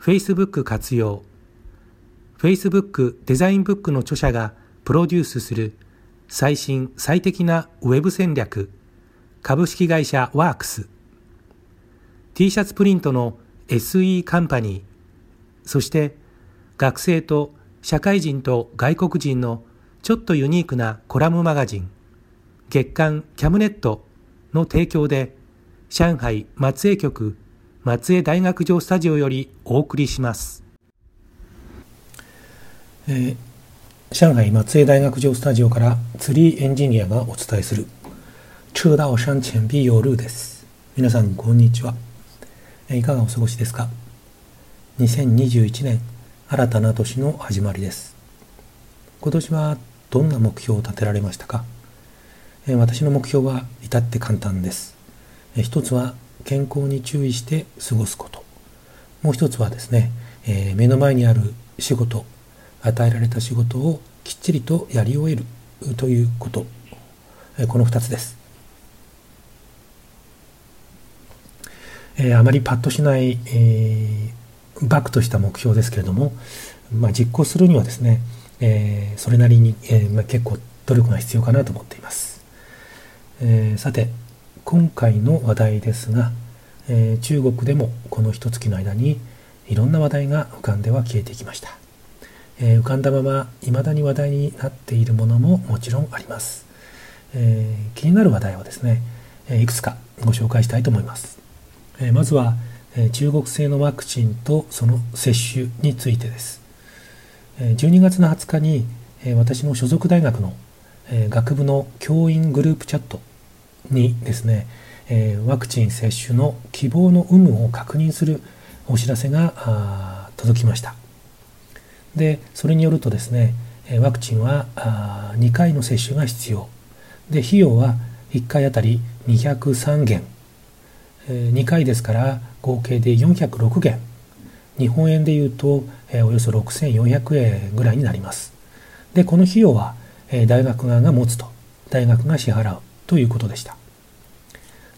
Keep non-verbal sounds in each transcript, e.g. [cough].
Facebook 活用。Facebook デザインブックの著者がプロデュースする最新最適なウェブ戦略。株式会社ワークス。T シャツプリントの SE カンパニー。そして学生と社会人と外国人のちょっとユニークなコラムマガジン。月刊キャムネットの提供で上海松江局松江大学城スタジオよりお送りします、えー上海松江大学城スタジオからツリーエンジニアがお伝えする车道山前必有路です。皆さんこんにちは。えーいかがお過ごしですか？2021年新たな年の始まりです。今年はどんな目標を立てられましたか？えー私の目標は至って簡単です。えー一つは健康に注意して過ごすこと。もう一つはですね、えー目の前にある仕事与えられた仕事をきっちりとやり終えるということ。えーこの二つです、えーあまりパッとしない、えーバクとした目標ですけれども、まあ、実行するにはですね、えーそれなりに、えーまあ、結構努力が必要かなと思っています、えーさて今回の話題ですが、えー中国でもこの一月の間にいろんな話題が浮かんでは消えてきました、えー浮かんだまま未だに話題になっているものももちろんあります、えー気になる話題をですね、えいくつかご紹介したいと思います、えまずは、え中国製のワクチンとその接種についてです。え12月の20日に、え私の所属大学の、え学部の教員グループチャットにですね、えーワクチン接種の希望の有無を確認するお知らせが届きました。でそれによるとですねワクチンは2回の接種が必要。で費用は1回あたり203元。2回ですから合計で406元。日本円でいうと、およそ6400円ぐらいになります。でこの費用は、大学側が持つと。大学が支払う。ということでした。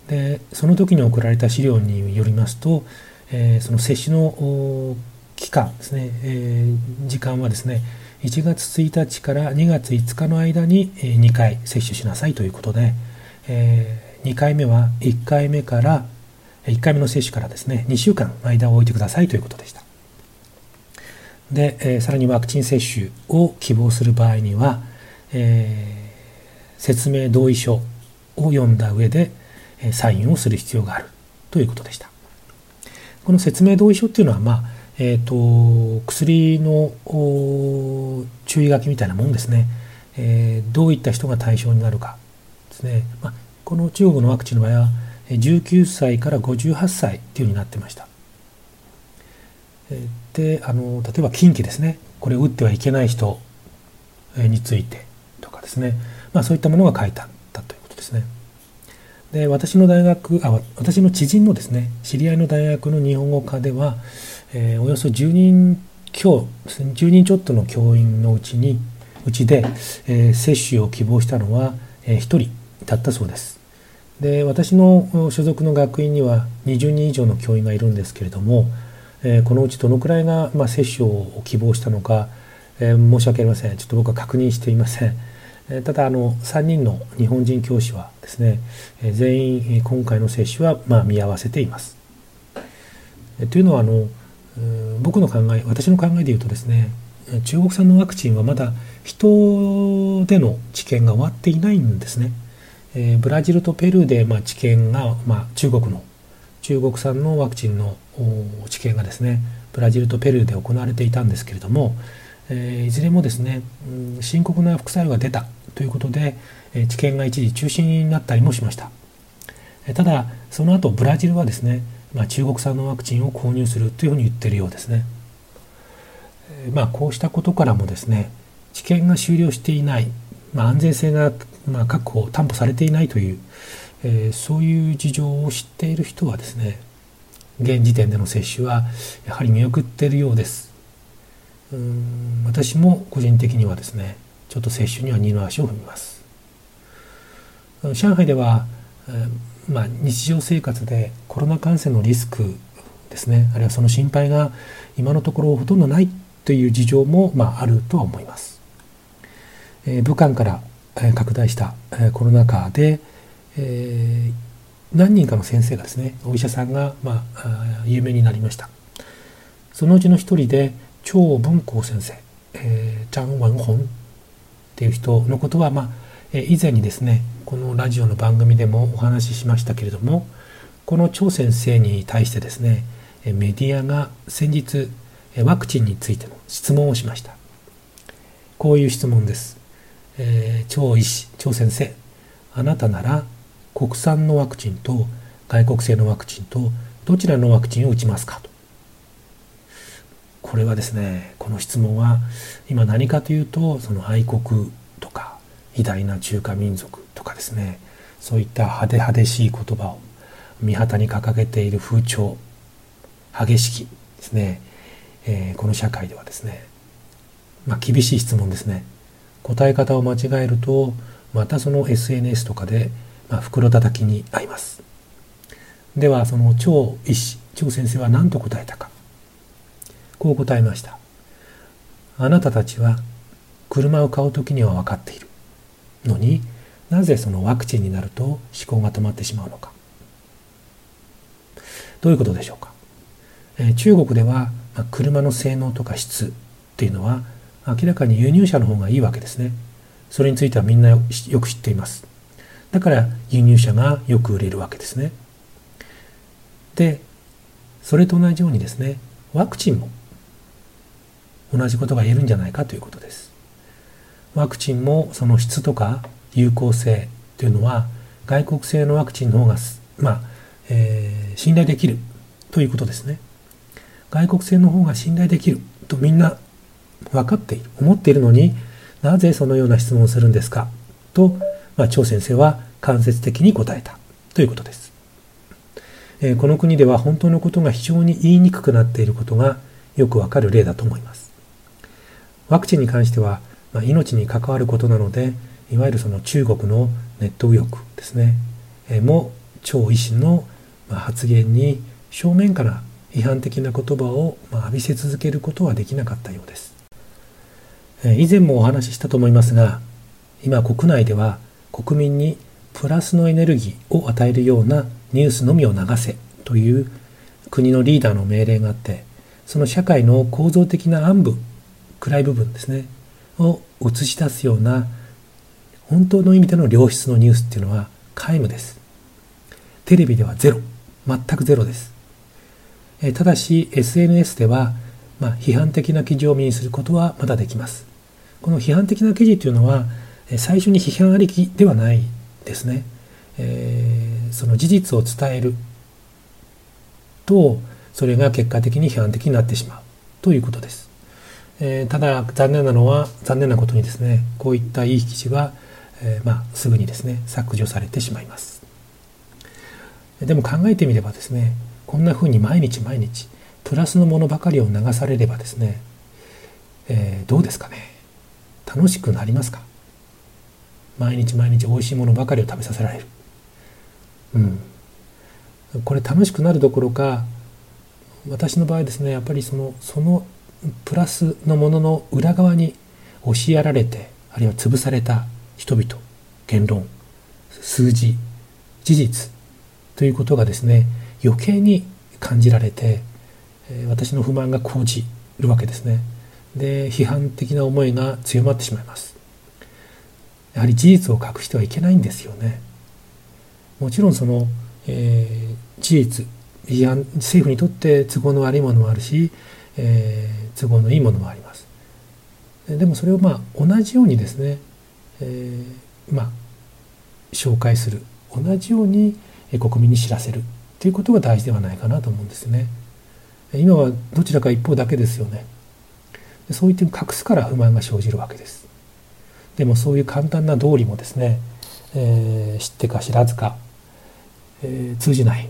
でその時に送られた資料によりますと、えーその接種の期間ですね、えー時間はですね1月1日から2月5日の間に、2回接種しなさいということで、え2回目は1回目から1回目の接種からですね2週間間を置いてくださいということでした。で、えさらにワクチン接種を希望する場合には、え説明同意書を読んだ上で、えサインをする必要がある。ということでした。この説明同意書っていうのは、まあえー、と薬の注意書きみたいなもんですね、えーどういった人が対象になるか。ですね、まあ、この中国のワクチンの場合は19歳から58歳っていうふうになってました。であの例えば近畿ですね。これを打ってはいけない人についてとかですね、まあ、そういったものが書いたですね。で私の大学あ私の知人のですね知り合いの大学の日本語科では、えーおよそ10人強10人ちょっとの教員のうちにうちで、えー接種を希望したのは、え1人だったそうです。で私の所属の学院には20人以上の教員がいるんですけれども、えーこのうちどのくらいが、まあ、接種を希望したのか、え申し訳ありません。ちょっと僕は確認していません、ただあの3人の日本人教師はですね、全員今回の接種は、ま、見合わせています、というのはあの僕の考え私の考えで言うとですね中国産のワクチンはまだ人での治験が終わっていないんですね、え、ブラジルとペルーで、まあ、治験が、まあ、中国の中国産のワクチンの治験がですねブラジルとペルーで行われていたんですけれども、え、いずれもですね、うん、深刻な副作用が出た。ということで、えー、治験が一時中止になったりもしました、えー、ただその後ブラジルはですね、まあ、中国産のワクチンを購入するというふうに言ってるようですね、えー、まあ、こうしたことからもですね治験が終了していない、まあ、安全性が、まあ、確保担保されていないという、えー、そういう事情を知っている人はですね現時点での接種はやはり見送っているようです。うん私も個人的にはですねちょっと接種には二の足を踏みます。上海では、まあ、日常生活でコロナ感染のリスクですね。あるいはその心配が今のところほとんどないという事情も、まあ、あるとは思います、えー、武漢から、拡大した、コロナ禍で、えー何人かの先生がですねお医者さんが、まあ、有名になりました。そのうちの一人で張文光先生、えー、張文本っていう人のことは、まあ、え以前にですねこのラジオの番組でもお話ししましたけれどもこの張先生に対してですねメディアが先日ワクチンについての質問をしましたこういう質問です、えー、張医師張先生あなたなら国産のワクチンと外国製のワクチンとどちらのワクチンを打ちますかと。これはですね、この質問は今何かというと、その愛国とか偉大な中華民族とかですね、そういった派手派手しい言葉を御旗に掲げている風潮、激しきですね、えー、この社会ではですね、まあ、厳しい質問ですね。答え方を間違えると、またその SNS とかでまあ、袋叩きに合いますではその張医師張先生は何と答えたかこう答えました。あなたたちは車を買う時には分かっている。のになぜそのワクチンになると思考が止まってしまうのか。どういうことでしょうか、えー、中国では、ま、車の性能とか質っていうのは明らかに輸入車の方がいいわけですね。それについてはみんなよく知っています。だから輸入車がよく売れるわけですね。で、それと同じようにですね、ワクチンも同じことが言えるんじゃないかということです。ワクチンもその質とか有効性というのは外国製のワクチンの方が、まあ、えー、信頼できるということですね。外国製の方が信頼できるとみんな分かっている、思っているのになぜそのような質問をするんですか？とまあ、張先生は間接的に答えたということです。えー、この国では本当のことが非常に言いにくくなっていることがよくわかる例だと思います。ワクチンに関しては、まあ、命に関わることなので、いわゆるその中国のネット右翼ですね、えー、も張維新の発言に正面から批判的な言葉を浴びせ続けることはできなかったようです。以前もお話ししたと思いますが、今国内では国民にプラスのエネルギーを与えるようなニュースのみを流せという国のリーダーの命令があってその社会の構造的な暗部暗い部分ですね。を映し出すような本当の意味での良質のニュースっていうのは皆無です。テレビではゼロ。全くゼロです。えただし SNS では、まあ、批判的な記事を目にすることはまだできます。この批判的な記事というのは最初に批判ありきではないですね、えー、その事実を伝える。とそれが結果的に批判的になってしまう。ということです、えー、ただ残念なのは残念なことにですねこういったいい記事は、えー、まあ、すぐにですね削除されてしまいますでも考えてみればですねこんな風に毎日毎日プラスのものばかりを流されればですね、えー、どうですかね？楽しくなりますか？毎日毎日美味しいものばかりを食べさせられる。うん。これ楽しくなるどころか、私の場合ですね、やっぱりその、そのプラスのものの裏側に押しやられて、あるいは潰された人々、言論、数字、事実ということがですね、余計に感じられて、私の不満が高じるわけですね。で批判的な思いが強まってしまいます。やはり事実を隠してはいけないんですよね。もちろんその、えー、事実批判政府にとって都合の悪いものもあるし、えー、都合のいいものもありますでもそれをまあ同じようにですね、えー、まあ紹介する同じように国民に知らせるということが大事ではないかなと思うんですね。今はどちらか一方だけですよね。そういって隠すから不満が生じるわけです。でもそういう簡単な道理もですね、えー、知ってか知らずか、えー、通じない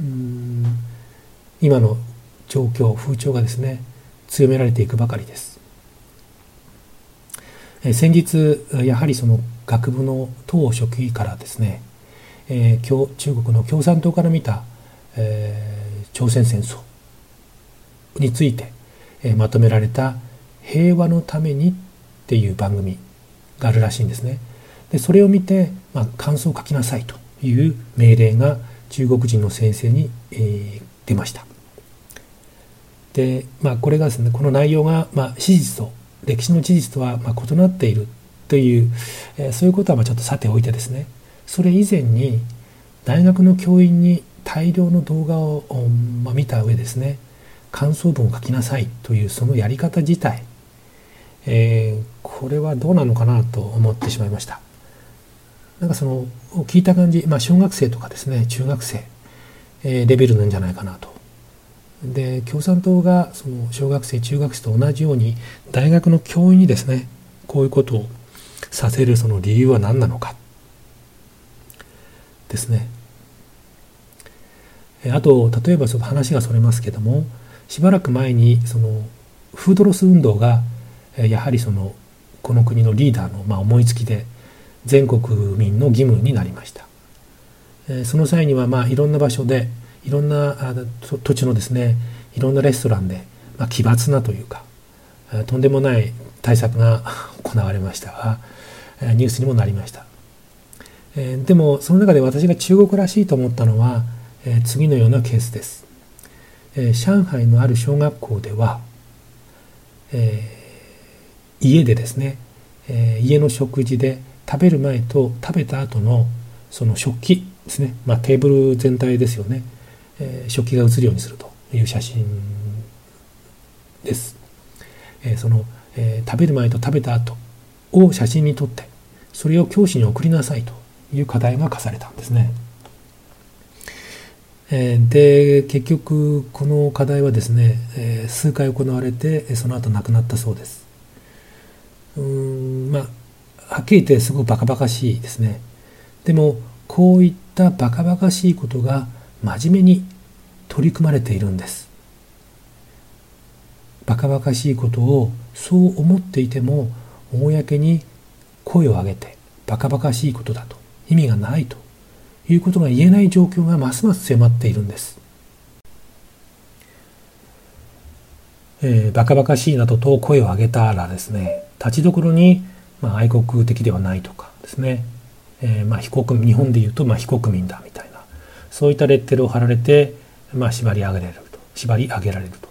うん今の状況風潮がですね強められていくばかりです。え、先日やはりその学部の党職員からですね、えー、中国の共産党から見た、えー、朝鮮戦争について、えー、まとめられた「平和のために」っていう番組があるらしいんですね。でそれを見て、まあ、感想を書きなさいという命令が中国人の先生に、えー、出ました。で、まあ、これがですねこの内容が、まあ、史実と歴史の事実とは、まあ、異なっているという、えー、そういうことはまあちょっとさておいてですね。それ以前に大学の教員に大量の動画を、まあ、見た上ですね。感想文を書きなさいというそのやり方自体、えー、これはどうなのかなと思ってしまいました。なんかその聞いた感じ、まあ、小学生とかですね中学生、えー、レベルなんじゃないかなとで共産党がその小学生中学生と同じように大学の教員にですねこういうことをさせるその理由は何なのか。ですね。あと例えばちょっと話がそれますけどもしばらく前にそのフードロス運動がやはりそのこの国のリーダーのまあ思いつきで全国民の義務になりました。その際にはまあいろんな場所でいろんな土地のですねいろんなレストランで、まあ、奇抜なというかとんでもない対策が [laughs] 行われましたがニュースにもなりました。えでもその中で私が中国らしいと思ったのは、え次のようなケースです。え上海のある小学校では、え家でですね、え家の食事で食べる前と食べた後のその食器ですね、まあ、テーブル全体ですよね、え食器が映るようにするという写真です。えその、え食べる前と食べた後を写真に撮ってそれを教師に送りなさいという課題が課されたんですね。で結局この課題はですね数回行われてその後亡くなったそうです。うんまあはっきり言ってすごくバカバカしいですね。でもこういったバカバカしいことが真面目に取り組まれているんです。バカバカしいことをそう思っていても公に声を上げてバカバカしいことだと意味がないということが言えない状況がますます迫っているんです。えー、バカバカしいなどと声を上げたらですね立ちどころに、まあ、愛国的ではないとかですね、えー、まあ被告日本でいうとまあ非国民だみたいなそういったレッテルを貼られて、まあ、縛り上げられると。縛り上げられると。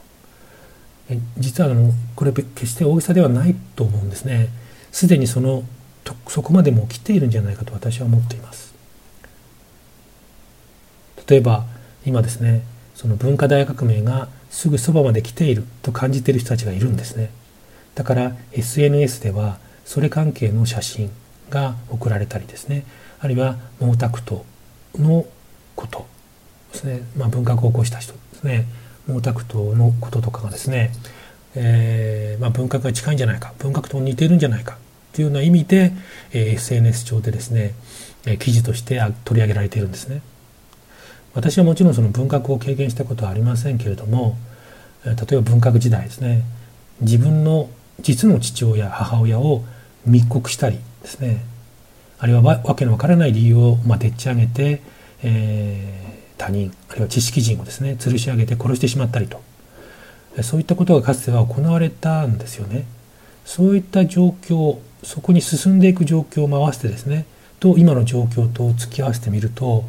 実はあのこれ決して大げさではないと思うんですね。すでにそのそこまでも来ているんじゃないかと私は思っています。例えば今ですねその文化大革命がすぐそばまで来ていると感じている人たちがいるんですね。だから SNS ではそれ関係の写真が送られたりですね。あるいは毛沢東のことですね、まあ、文化を起こした人ですね。毛沢東のこととかがですね、えーまあ、文革が近いんじゃないか。文革と似てるんじゃないか。というような意味で、えー、SNS 上でですね、え、記事として取り上げられているんですね。私はもちろんその文革を経験したことはありませんけれども、例えば文革時代ですね。自分の実の父親母親を密告したりですね。あるいはわけのわからない理由を、ま、でっち上げて、えー他人あるいは知識人をですね吊るし上げて殺してしまったりとそういったことがかつては行われたんですよね。そういった状況そこに進んでいく状況を回してですねと今の状況と突き合わせてみると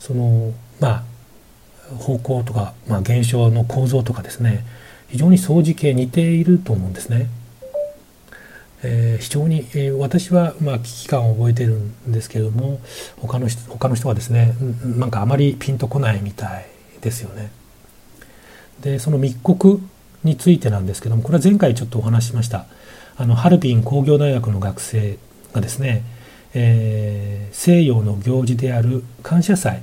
そのまあ方向とか、まあ、現象の構造とかですね非常に相似形似ていると思うんですね。えー、非常に、えー、私はまあ危機感を覚えてるんですけれども他の人他の人はですねなんかあまりピンとこないみたいですよね。でその密告についてなんですけどもこれは前回ちょっとお話ししましたあのハルビン工業大学の学生がですね、えー、西洋の行事である感謝祭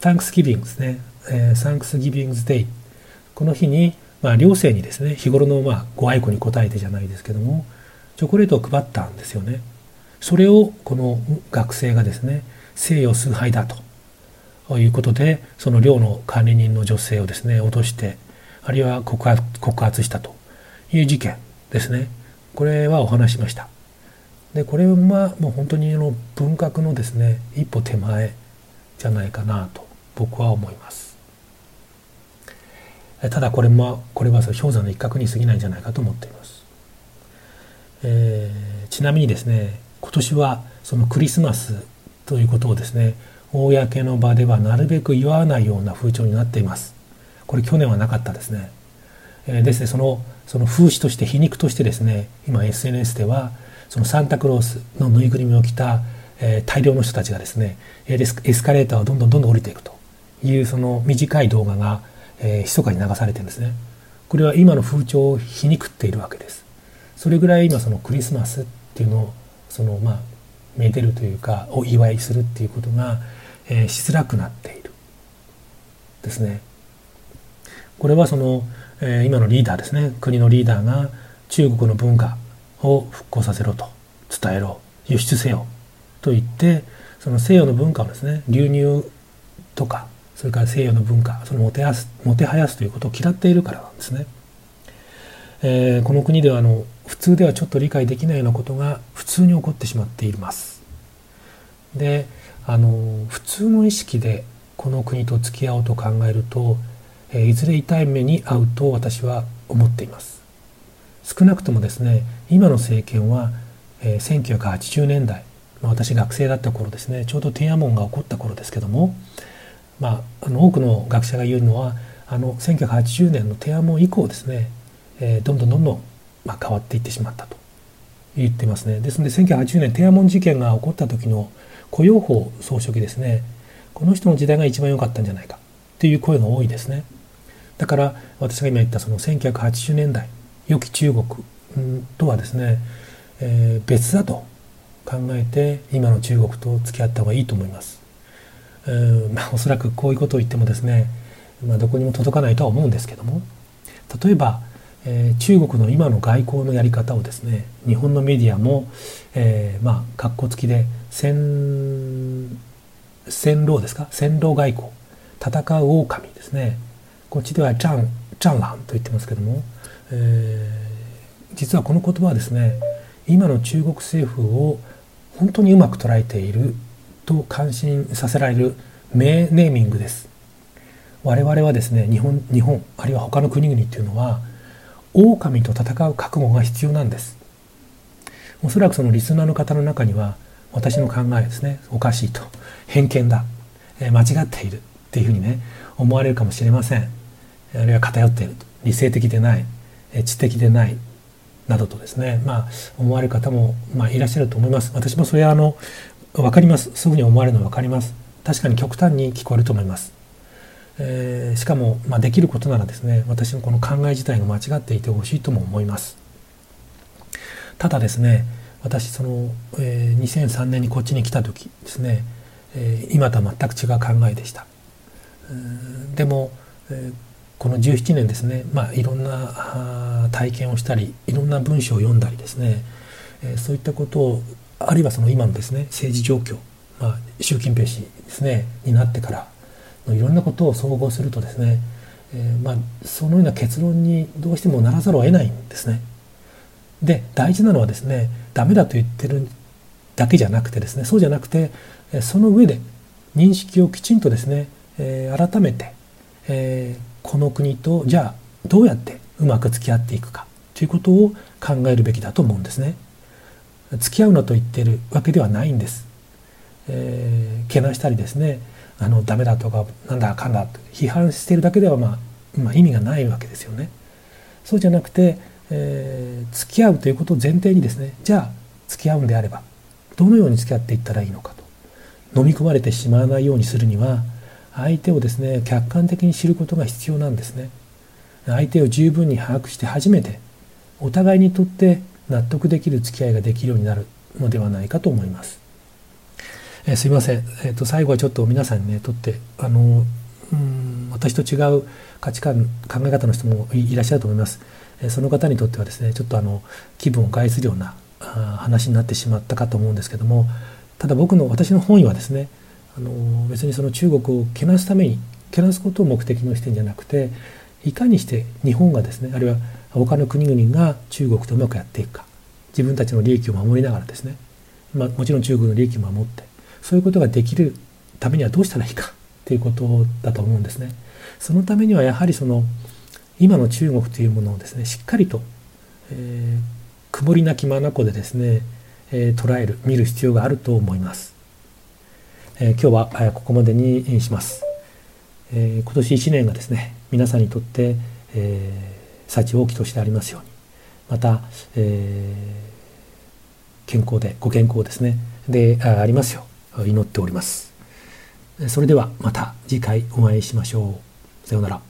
Thanksgiving ですね、えー、Thanksgiving's Day この日に、まあ、寮生にですね日頃のまあご愛顧に応えてじゃないですけどもチョコレートを配ったんですよね。それをこの学生がですね西洋崇拝だと。いうことでその寮の管理人の女性をですね脅してあるいは告発告発したと。いう事件ですね。これはお話しました。でこれはもう本当にあの文学のですね一歩手前じゃないかなと僕は思います。ただこれもこれは氷山の一角に過ぎないんじゃないかと思っています、えー、ちなみにですね今年はそのクリスマスということをですね公の場ではなるべく言わないような風潮になっています。これ去年はなかったですね、えー、ですねそのその風刺として皮肉としてですね今 SNS ではそのサンタクロースのぬいぐるみを着た、えー、大量の人たちがですねエスカレーターをどんどんどんどん降りていくというその短い動画が、えー、密かに流されてるんですね。これは今の風潮を皮肉っているわけです。それぐらい今そのクリスマスっていうのをそのまあめでるというかお祝いするっていうことが、えー、しづらくなっている。ですね。これはその、えー、今のリーダーですね。国のリーダーが中国の文化を復興させろと伝えろ輸出せよと言ってその西洋の文化をですね流入とかそれから西洋の文化そのもてはすもてはやすということを嫌っているからなんですね。えー、この国ではあの普通ではちょっと理解できないようなことが普通に起こってしまっています。であの普通の意識でこの国と付き合おうと考えるとえいずれ痛い目に遭うと私は思っています少なくともですね今の政権は、え1980年代、まあ、私学生だった頃ですねちょうど天安門が起こった頃ですけども、まあ、あの多くの学者が言うのはあの1980年の天安門以降ですね、えー、どんどんどんどん、まあ、変わっていってしまったと言ってますねですので1980年天安門事件が起こった時の胡陽宝総書記ですねこの人の時代が一番良かったんじゃないかっていう声が多いですね。だから私が今言ったその1980年代良き中国とはですね、えー、別だと考えて今の中国と付き合った方がいいと思います。えー、まあ、おそらくこういうことを言ってもですね、まあ、どこにも届かないとは思うんですけども例えば、えー、中国の今の外交のやり方をですね日本のメディアも、えー、まあ格好付きで戦戦狼ですか？戦狼外交。戦う狼ですね。こっちではジャン、ジャンランと言ってますけども、えー、実はこの言葉はですね、今の中国政府を本当にうまく捉えていると感心させられる名ネーミングです。我々はですね、日本、日本、あるいは他の国々っていうのは、狼と戦う覚悟が必要なんです。おそらくそのリスナーの方の中には、私の考えですね、おかしいと、偏見だ、え間違っているっていうふうにね、思われるかもしれません。あるいは偏っている理性的でないえ知的でないなどとですねまあ思われる方も、まあ、いらっしゃると思います私もそれはあの分かりますすぐに思われるの分かります確かに極端に聞こえると思います、えー、しかも、まあ、できることならですね私のこの考え自体が間違っていてほしいとも思います。ただですね私その、えー、2003年にこっちに来た時ですね、えー、今とは全く違う考えでした。でも、えーこの17年ですね、まあ、いろんな体験をしたりいろんな文章を読んだりですね、えそういったことをあるいはその今のですね政治状況、まあ、習近平氏ですねになってからのいろんなことを総合するとですね、えー、まあ、そのような結論にどうしてもならざるを得ないんですね。で大事なのはですねダメだと言ってるだけじゃなくてですねそうじゃなくてその上で認識をきちんとですね、えー、改めて、えーこの国とじゃあどうやってうまく付き合っていくかということを考えるべきだと思うんですね。付き合うなと言ってるわけではないんです。えー、けなしたりですねあのダメだとかなんだかんだと批判しているだけでは、まあ、まあ、意味がないわけですよね。そうじゃなくて、えー、付き合うということを前提にですねじゃあ付き合うんであればどのように付き合っていったらいいのかと飲み込まれてしまわないようにするには相手をですね客観的に知ることが必要なんですね。相手を十分に把握して初めてお互いにとって納得できる付き合いができるようになるのではないかと思います。えー、すいません、えーと、最後はちょっと皆さんにねとってあのうん私と違う価値観考え方の人もいらっしゃると思います、えー、その方にとってはですねちょっとあの気分を害するようなあ話になってしまったかと思うんですけどもただ僕の私の本意はですねあの別にその中国をけなすためにけなすことを目的の視点じゃなくていかにして日本がですねあるいは他の国々が中国とうまくやっていくか自分たちの利益を守りながらですね、まあ、もちろん中国の利益を守ってそういうことができるためにはどうしたらいいかということだと思うんですね。そのためにはやはりその今の中国というものをですねしっかりと、えー、曇りなき眼でですね、えー、捉える見る必要があると思います。えー、今日は、えここまでにします。え今年1年がですね皆さんにとって、え幸大きとしてありますようにまた、え健康でご健康ですねでありますよ祈っております。それではまた次回お会いしましょう。さようなら。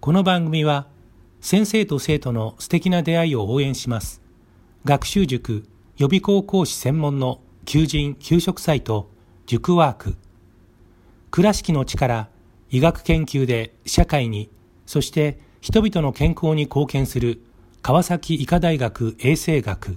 この番組は先生と生徒の素敵な出会いを応援します。学習塾予備校講師専門の求人・給食サイト塾ワーク。倉敷の力医学研究で社会にそして人々の健康に貢献する川崎医科大学衛生学。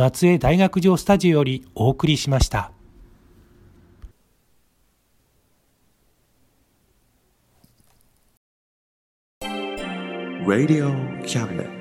松江大学城スタジオよりお送りしました。Radio Cabinet.